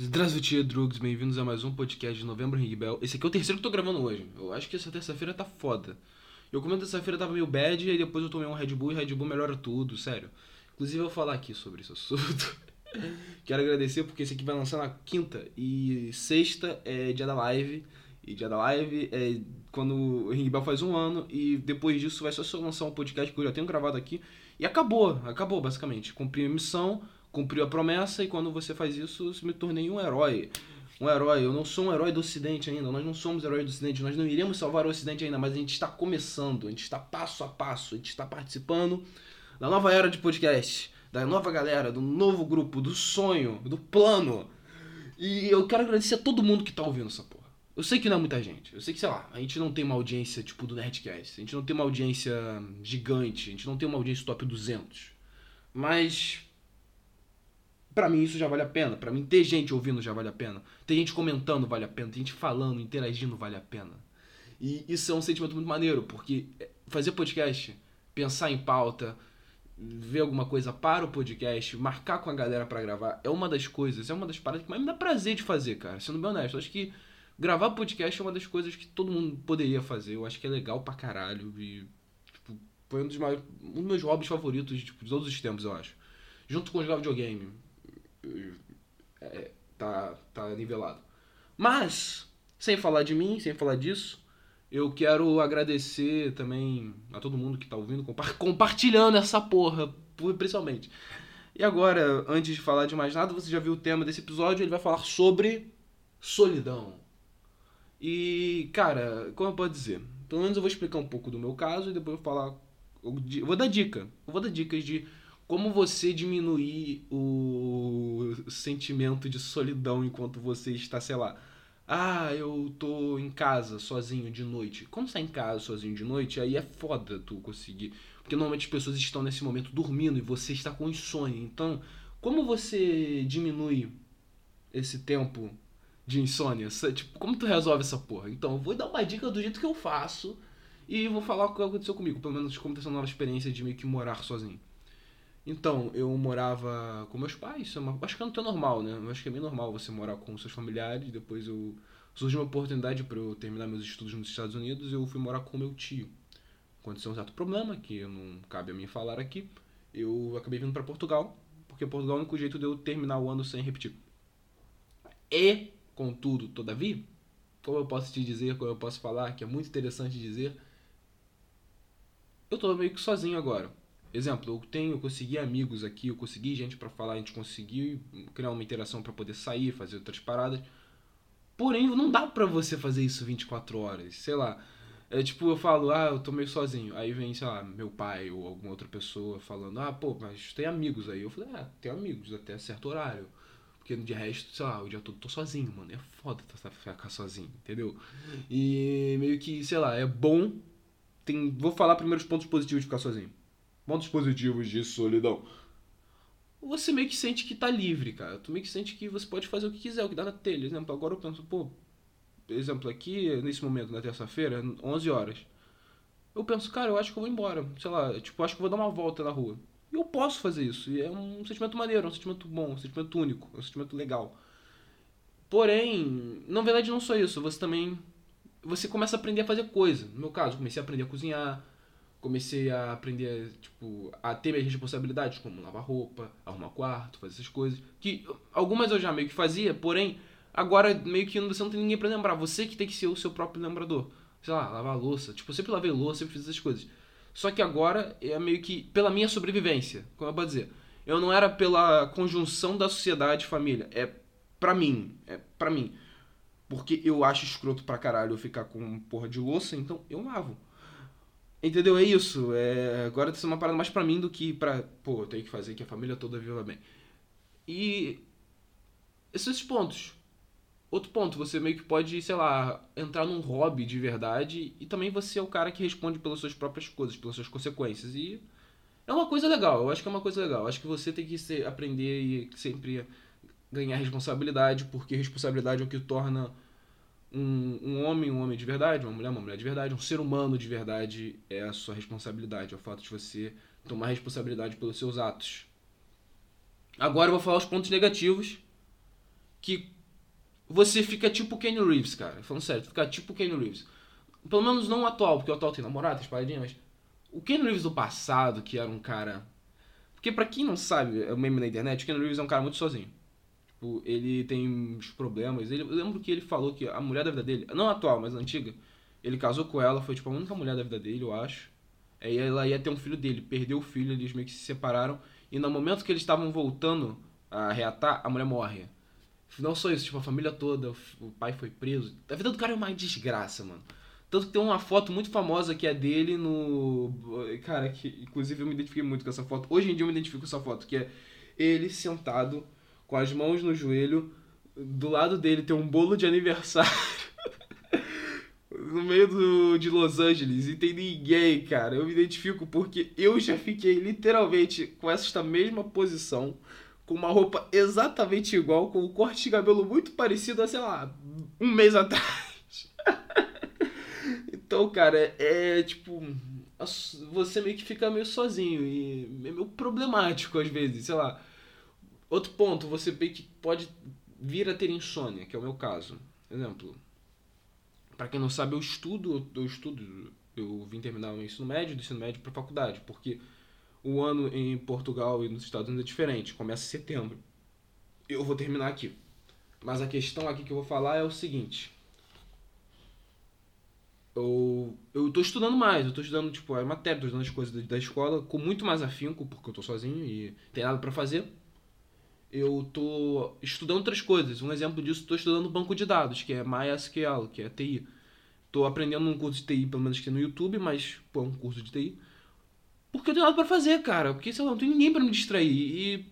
Здравствуйте, drugs, bem-vindos a mais um podcast de Novembro Ring Bell. Esse aqui é o terceiro que eu tô gravando hoje. Eu acho que essa terça-feira tá foda. Eu comento terça-feira tava meio bad, e depois eu tomei um Red Bull e Red Bull melhora tudo, sério. Inclusive eu vou falar aqui sobre esse assunto. Quero agradecer porque esse aqui vai lançar na quinta e sexta é dia da live. E dia da live é quando o Ring Bell faz um ano e depois disso vai só se eu lançar um podcast que eu já tenho gravado aqui. E acabou, acabou basicamente. Cumpri a missão, cumpriu a promessa e quando você faz isso, eu me tornei um herói. Um herói, eu não sou um herói do Ocidente ainda, nós não somos heróis do Ocidente, nós não iremos salvar o Ocidente ainda, mas a gente está começando, a gente está passo a passo, a gente está participando da nova era de podcast, da nova galera, do novo grupo, do sonho, do plano. E eu quero agradecer a todo mundo que tá ouvindo essa porra. Eu sei que não é muita gente. Eu sei que, sei lá, a gente não tem uma audiência tipo do Nerdcast. A gente não tem uma audiência gigante. A gente não tem uma audiência top 200. Mas. Pra mim isso já vale a pena. Pra mim ter gente ouvindo já vale a pena. Ter gente comentando vale a pena. Ter gente falando, interagindo vale a pena. E isso é um sentimento muito maneiro, porque fazer podcast, pensar em pauta, ver alguma coisa para o podcast, marcar com a galera para gravar, é uma das coisas, é uma das paradas que mais me dá prazer de fazer, cara. Sendo bem honesto, acho que gravar podcast é uma das coisas que todo mundo poderia fazer. Eu acho que é legal pra caralho. E, tipo, foi um dos, maiores, um dos meus hobbies favoritos tipo, de todos os tempos, eu acho. Junto com jogar videogame. É, tá, tá nivelado. Mas, sem falar de mim, sem falar disso, eu quero agradecer também a todo mundo que tá ouvindo, compartilhando essa porra, principalmente. E agora, antes de falar de mais nada, você já viu o tema desse episódio, ele vai falar sobre solidão. E, cara, como eu posso dizer? Pelo menos eu vou explicar um pouco do meu caso e depois eu vou falar. Eu vou dar dica. Eu vou dar dicas de como você diminuir o sentimento de solidão enquanto você está, sei lá. Ah, eu tô em casa sozinho de noite. Como você tá em casa sozinho de noite, aí é foda tu conseguir. Porque normalmente as pessoas estão nesse momento dormindo e você está com insônia. Então, como você diminui esse tempo de insônia. Tipo, como tu resolve essa porra? Então, eu vou dar uma dica do jeito que eu faço e vou falar o que aconteceu comigo, pelo menos como tá sendo nova experiência de meio que morar sozinho. Então, eu morava com meus pais, é uma... acho que não é normal, né? Acho que é bem normal você morar com seus familiares, depois eu surgiu uma oportunidade para eu terminar meus estudos nos Estados Unidos, eu fui morar com meu tio. Aconteceu um certo problema que não cabe a mim falar aqui. Eu acabei vindo para Portugal, porque Portugal é o único jeito de eu terminar o ano sem repetir. E Contudo, todavia, como eu posso te dizer, como eu posso falar, que é muito interessante dizer, eu tô meio que sozinho agora. Exemplo, eu tenho, eu consegui amigos aqui, eu consegui gente para falar, a gente conseguiu criar uma interação para poder sair, fazer outras paradas. Porém, não dá pra você fazer isso 24 horas, sei lá. É tipo, eu falo, ah, eu tô meio sozinho. Aí vem, sei lá, meu pai ou alguma outra pessoa falando, ah, pô, mas tem amigos aí. Eu falei, ah, tem amigos até certo horário. Porque de resto, sei lá, o dia todo tô sozinho, mano. É foda ficar sozinho, entendeu? E meio que, sei lá, é bom. Tem, vou falar primeiro os pontos positivos de ficar sozinho. Pontos positivos de solidão. Você meio que sente que tá livre, cara. Tu meio que sente que você pode fazer o que quiser, o que dá na telha. Exemplo, agora eu penso, pô, exemplo aqui, nesse momento, na terça-feira, 11 horas. Eu penso, cara, eu acho que eu vou embora. Sei lá, tipo, acho que eu vou dar uma volta na rua. E eu posso fazer isso. E é um sentimento maneiro, é um sentimento bom, um sentimento único, é um sentimento legal. Porém, na verdade não só isso, você também você começa a aprender a fazer coisa. No meu caso, comecei a aprender a cozinhar, comecei a aprender, tipo, a ter minhas responsabilidades, como lavar roupa, arrumar quarto, fazer essas coisas. Que algumas eu já meio que fazia, porém, agora meio que você não tem ninguém para lembrar. Você que tem que ser o seu próprio lembrador. Sei lá, lavar louça. Tipo, eu sempre lavei louça, sempre fiz essas coisas. Só que agora é meio que pela minha sobrevivência, como eu vou dizer. Eu não era pela conjunção da sociedade e família. É pra mim. É pra mim. Porque eu acho escroto pra caralho eu ficar com porra de louça, então eu lavo. Entendeu? É isso. É... Agora tá sendo uma parada mais pra mim do que pra. Pô, eu tenho que fazer que a família toda viva bem. E. Esses pontos. Outro ponto, você meio que pode, sei lá, entrar num hobby de verdade e também você é o cara que responde pelas suas próprias coisas, pelas suas consequências. E é uma coisa legal, eu acho que é uma coisa legal. Eu acho que você tem que ser, aprender e sempre ganhar responsabilidade, porque responsabilidade é o que torna um, um homem um homem de verdade, uma mulher uma mulher de verdade, um ser humano de verdade é a sua responsabilidade, é o fato de você tomar responsabilidade pelos seus atos. Agora eu vou falar os pontos negativos que você fica tipo Kenny Reeves, cara. Falando sério, fica tipo Kenny Reeves. Pelo menos não o atual, porque o atual tem namorado, tem espadinha, mas. O Kenny Reeves do passado, que era um cara. Porque pra quem não sabe, é o meme na internet, o Kenny Reeves é um cara muito sozinho. Tipo, ele tem uns problemas. Ele, eu lembro que ele falou que a mulher da vida dele, não atual, mas antiga, ele casou com ela, foi tipo a única mulher da vida dele, eu acho. Aí ela ia ter um filho dele, perdeu o filho, eles meio que se separaram. E no momento que eles estavam voltando a reatar, a mulher morre. Não só isso, tipo, a família toda, o pai foi preso. A vida do cara é uma desgraça, mano. Tanto que tem uma foto muito famosa que é dele no. Cara, que inclusive eu me identifiquei muito com essa foto. Hoje em dia eu me identifico com essa foto, que é ele sentado, com as mãos no joelho. Do lado dele tem um bolo de aniversário. no meio do, de Los Angeles e tem ninguém, cara. Eu me identifico porque eu já fiquei literalmente com essa mesma posição com uma roupa exatamente igual, com um corte de cabelo muito parecido a, sei lá, um mês atrás. então, cara, é, é tipo. Você meio que fica meio sozinho e é meio problemático às vezes, sei lá. Outro ponto, você meio que pode vir a ter insônia, que é o meu caso. Exemplo. Para quem não sabe, eu estudo, eu estudo, eu vim terminar o ensino médio, do ensino médio para faculdade, porque o ano em Portugal e nos Estados Unidos é diferente, começa em setembro. Eu vou terminar aqui. Mas a questão aqui que eu vou falar é o seguinte. Eu, eu tô estudando mais, eu tô estudando, tipo, a matéria, tô estudando as coisas da, escola com muito mais afinco, porque eu tô sozinho e tem nada para fazer. Eu tô estudando outras coisas. Um exemplo disso, tô estudando banco de dados, que é MySQL, que é TI. Tô aprendendo um curso de TI, pelo menos aqui no YouTube, mas, pô, é um curso de TI. Porque eu tenho nada pra fazer, cara. Porque, sei lá, não tem ninguém para me distrair. E.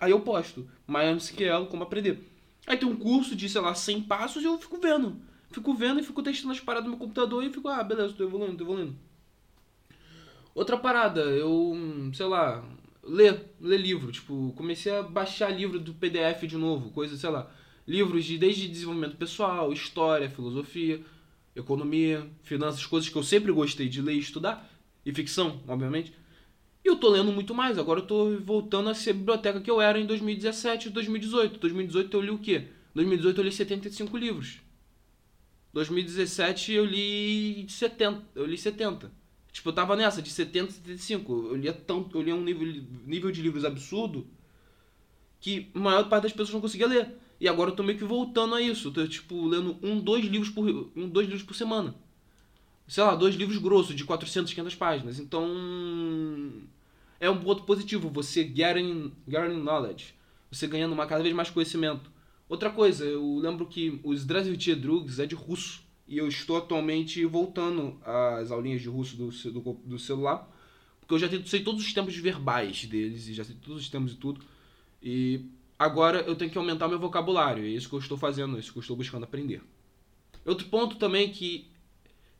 Aí eu posto. MySQL, como aprender. Aí tem um curso de, sei lá, 100 passos e eu fico vendo. Fico vendo e fico testando as paradas no meu computador e fico, ah, beleza, tô evoluindo, tô evoluindo. Outra parada, eu, sei lá, ler, ler livro. Tipo, comecei a baixar livro do PDF de novo, coisa, sei lá. Livros de desde desenvolvimento pessoal, história, filosofia, economia, finanças, coisas que eu sempre gostei de ler e estudar e ficção, obviamente. E eu tô lendo muito mais. Agora eu tô voltando a ser a biblioteca que eu era em 2017 e 2018. 2018 eu li o quê? 2018 eu li 75 livros. 2017 eu li 70. Eu li 70. Tipo, eu tava nessa, de 70 75. Eu lia tanto, eu lia um nível, nível de livros absurdo que a maior parte das pessoas não conseguia ler. E agora eu tô meio que voltando a isso. Eu tô, tipo, lendo um, dois livros por, um, dois livros por semana. Sei lá, dois livros grossos, de 400, 500 páginas. Então. É um ponto positivo, você getting, getting knowledge. Você ganhando uma, cada vez mais conhecimento. Outra coisa, eu lembro que os Drazivtia Drugs é de russo e eu estou atualmente voltando às aulinhas de russo do, do, do celular, porque eu já sei todos os tempos verbais deles, e já sei todos os tempos e tudo, e agora eu tenho que aumentar meu vocabulário, é isso que eu estou fazendo, é isso que eu estou buscando aprender. Outro ponto também que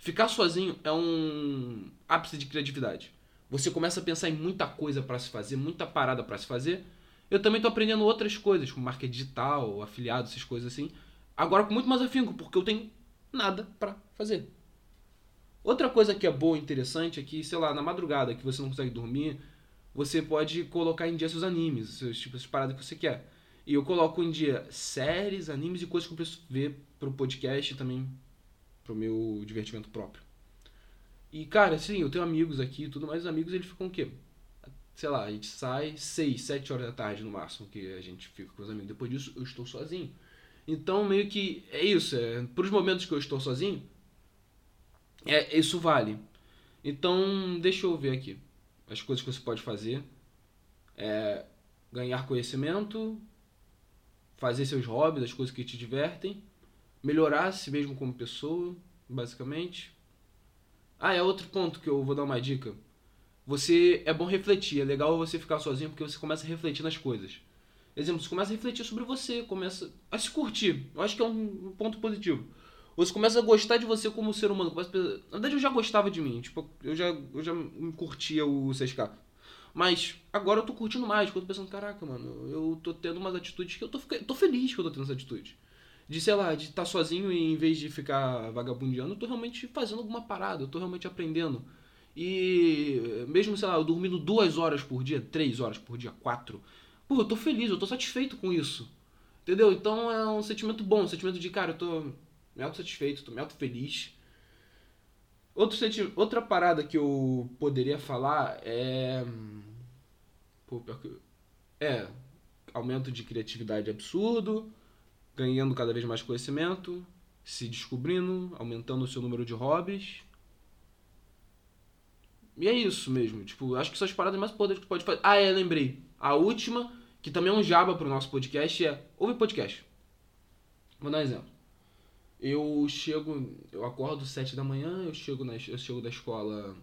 Ficar sozinho é um ápice de criatividade. Você começa a pensar em muita coisa para se fazer, muita parada para se fazer. Eu também estou aprendendo outras coisas, como marca digital, afiliado, essas coisas assim. Agora com muito mais afinco, porque eu tenho nada para fazer. Outra coisa que é boa e interessante é que, sei lá, na madrugada que você não consegue dormir, você pode colocar em dia seus animes, seus tipos de paradas que você quer. E eu coloco em dia séries, animes e coisas que eu preciso ver pro podcast também pro meu divertimento próprio. E, cara, assim, eu tenho amigos aqui e tudo, mas os amigos eles ficam o quê? Sei lá, a gente sai 6, 7 horas da tarde no máximo que a gente fica com os amigos. Depois disso, eu estou sozinho. Então, meio que é isso. É, por os momentos que eu estou sozinho, é, isso vale. Então, deixa eu ver aqui. As coisas que você pode fazer. É ganhar conhecimento, fazer seus hobbies, as coisas que te divertem melhorar a si mesmo como pessoa, basicamente. Ah, é outro ponto que eu vou dar uma dica. Você é bom refletir, é legal você ficar sozinho porque você começa a refletir nas coisas. Exemplo, você começa a refletir sobre você, começa a se curtir. Eu acho que é um ponto positivo. Você começa a gostar de você como ser humano. Começa a... Na verdade, eu já gostava de mim. Tipo, eu já, eu já curtia o 6K. Mas agora eu tô curtindo mais. Quando eu tô pensando, caraca, mano, eu tô tendo umas atitudes que eu tô, tô feliz que eu tô tendo essa atitude de, sei lá, de estar tá sozinho e em vez de ficar vagabundeando, eu tô realmente fazendo alguma parada, eu tô realmente aprendendo. E mesmo, sei lá, eu dormindo duas horas por dia, três horas por dia, quatro, pô, eu tô feliz, eu tô satisfeito com isso. Entendeu? Então é um sentimento bom, um sentimento de, cara, eu tô me auto satisfeito, tô me auto feliz. Outro senti outra parada que eu poderia falar é. Pô, pior que. É. Aumento de criatividade absurdo, ganhando cada vez mais conhecimento, se descobrindo, aumentando o seu número de hobbies. E é isso mesmo. Tipo, acho que são as paradas mais poderosas que tu pode fazer. Ah, é, lembrei. A última, que também é um jaba pro nosso podcast, é ouve podcast. Vou dar um exemplo. Eu chego, eu acordo sete da manhã, eu chego, na, eu chego da escola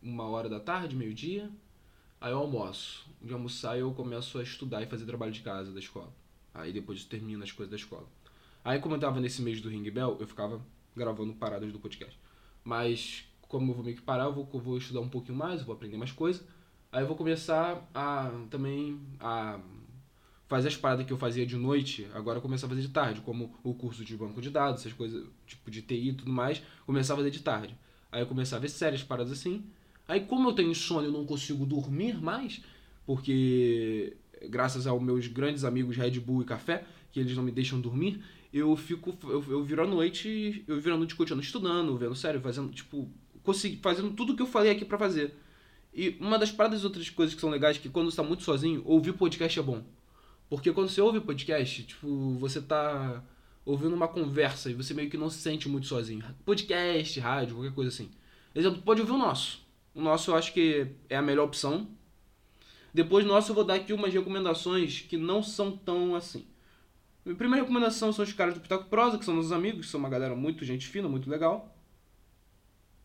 uma hora da tarde, meio-dia. Aí eu almoço. De almoçar eu começo a estudar e fazer trabalho de casa da escola. Aí depois eu termino as coisas da escola. Aí como eu tava nesse mês do Ring Bell, eu ficava gravando paradas do podcast. Mas como eu vou meio que parar, eu vou, eu vou estudar um pouquinho mais, eu vou aprender mais coisas. Aí eu vou começar a também a fazer as paradas que eu fazia de noite, agora eu começar a fazer de tarde, como o curso de banco de dados, essas coisas, tipo de TI e tudo mais, começar a fazer de tarde. Aí eu começar a ver séries, paradas assim. Aí como eu tenho sono, eu não consigo dormir mais, porque graças aos meus grandes amigos Red Bull e Café, que eles não me deixam dormir, eu fico eu, eu viro a noite, eu viro a noite continuando estudando, vendo sério, fazendo tipo, consegui, fazendo tudo que eu falei aqui para fazer. E uma das paradas outras coisas que são legais que quando você tá muito sozinho, ouvir podcast é bom. Porque quando você ouve podcast, tipo, você tá ouvindo uma conversa e você meio que não se sente muito sozinho. Podcast, rádio, qualquer coisa assim. Exemplo, pode ouvir o nosso. O nosso eu acho que é a melhor opção. Depois nosso eu vou dar aqui umas recomendações que não são tão assim. Minha primeira recomendação são os caras do Pitaco Prosa, que são nossos amigos, são uma galera muito gente fina, muito legal.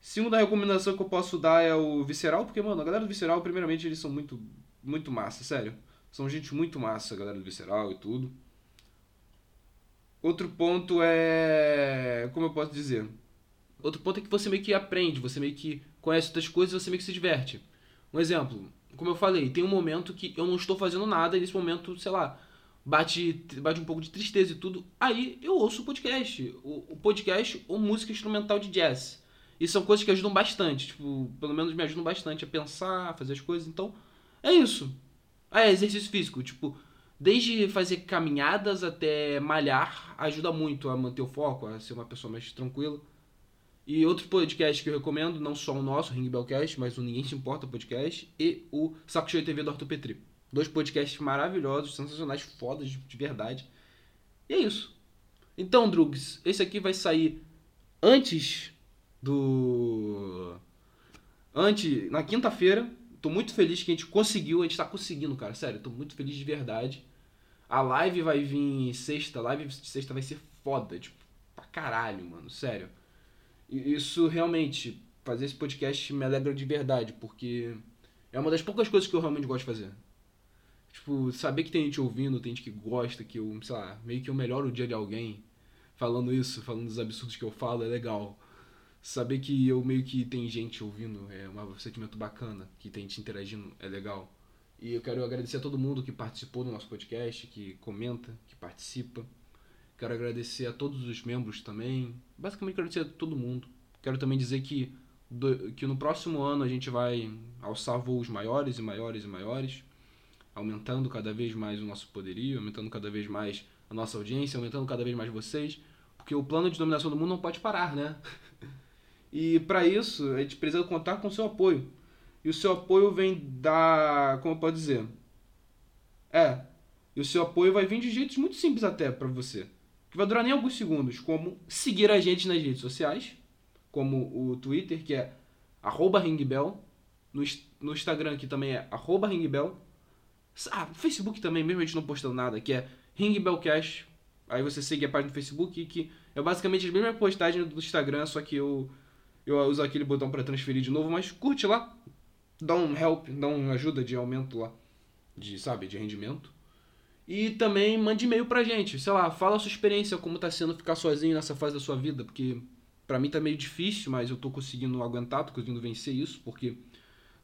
Segunda recomendação que eu posso dar é o Visceral, porque, mano, a galera do Visceral, primeiramente, eles são muito, muito massa, sério. São gente muito massa, a galera do Visceral e tudo. Outro ponto é. Como eu posso dizer? Outro ponto é que você meio que aprende, você meio que conhece outras coisas e você meio que se diverte. Um exemplo, como eu falei, tem um momento que eu não estou fazendo nada e nesse momento, sei lá, bate, bate um pouco de tristeza e tudo. Aí eu ouço o podcast. O, o podcast ou música instrumental de jazz. E são coisas que ajudam bastante. Tipo, pelo menos me ajudam bastante a pensar, a fazer as coisas. Então, é isso. Ah, é exercício físico. Tipo, desde fazer caminhadas até malhar, ajuda muito a manter o foco, a ser uma pessoa mais tranquila. E outro podcast que eu recomendo, não só o nosso, Ring Bellcast, mas o Ninguém Se Importa podcast, e o Saco Cheio TV do Arthur Petri. Dois podcasts maravilhosos, sensacionais, fodas de verdade. E é isso. Então, Drugs, esse aqui vai sair antes do. Antes. Na quinta-feira, Tô muito feliz que a gente conseguiu, a gente tá conseguindo, cara. Sério, tô muito feliz de verdade. A live vai vir sexta, a live de sexta vai ser foda, tipo, pra caralho, mano, sério. Isso realmente, fazer esse podcast me alegra de verdade, porque é uma das poucas coisas que eu realmente gosto de fazer. Tipo, saber que tem gente ouvindo, tem gente que gosta, que eu, sei lá, meio que eu melhoro o dia de alguém falando isso, falando dos absurdos que eu falo, é legal saber que eu meio que tem gente ouvindo é um sentimento bacana, que tem gente interagindo é legal. E eu quero agradecer a todo mundo que participou do nosso podcast, que comenta, que participa. Quero agradecer a todos os membros também. Basicamente agradecer a todo mundo. Quero também dizer que, do, que no próximo ano a gente vai alçar voos maiores e maiores e maiores, aumentando cada vez mais o nosso poderio, aumentando cada vez mais a nossa audiência, aumentando cada vez mais vocês, porque o plano de dominação do mundo não pode parar, né? E para isso, a gente precisa contar com o seu apoio. E o seu apoio vem da. Como eu posso dizer? É. E o seu apoio vai vir de jeitos muito simples até para você. Que vai durar nem alguns segundos. Como seguir a gente nas redes sociais. Como o Twitter, que é ringbell. No, no Instagram, que também é ringbell. Ah, no Facebook também, mesmo a gente não postando nada, que é ringbellcast. Aí você segue a página do Facebook, que é basicamente a mesma postagem do Instagram, só que eu eu uso aquele botão para transferir de novo, mas curte lá, dá um help, dá uma ajuda de aumento lá, de, sabe, de rendimento. E também mande e-mail pra gente, sei lá, fala a sua experiência, como tá sendo ficar sozinho nessa fase da sua vida, porque para mim tá meio difícil, mas eu tô conseguindo aguentar, tô conseguindo vencer isso, porque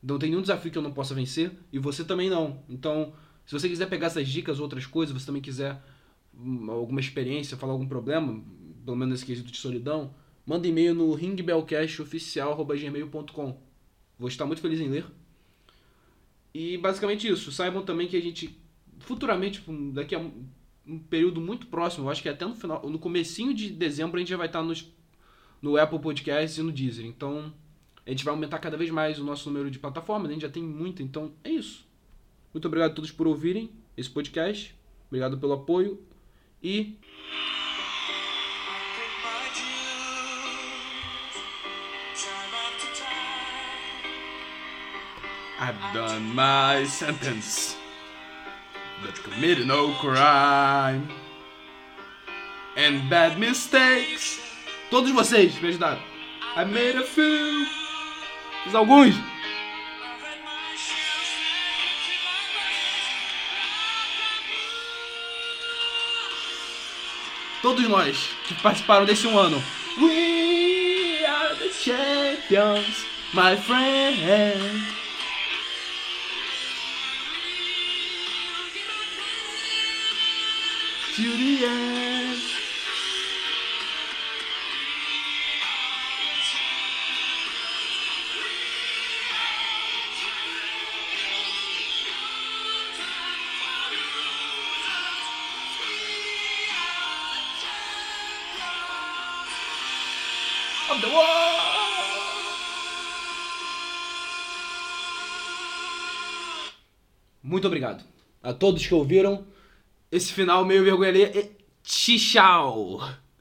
não tem nenhum desafio que eu não possa vencer, e você também não. Então, se você quiser pegar essas dicas, outras coisas, você também quiser hum, alguma experiência, falar algum problema, pelo menos nesse quesito de solidão, manda e-mail no ringbellcastoficial.gmail.com. Vou estar muito feliz em ler. E basicamente isso. Saibam também que a gente futuramente, tipo, daqui a um período muito próximo, eu acho que até no final, no comecinho de dezembro a gente já vai estar nos, no Apple Podcasts e no Deezer. Então, a gente vai aumentar cada vez mais o nosso número de plataformas, a gente já tem muito, então é isso. Muito obrigado a todos por ouvirem esse podcast. Obrigado pelo apoio e I've done my sentence, but committed no crime and bad mistakes. Todos vocês me ajudaram. I made a few. Fiz alguns. Todos nós que participaram desse um ano. We are the champions, my friend. To the end. Muito obrigado a todos que ouviram esse final meio vergonha ali. Tchau!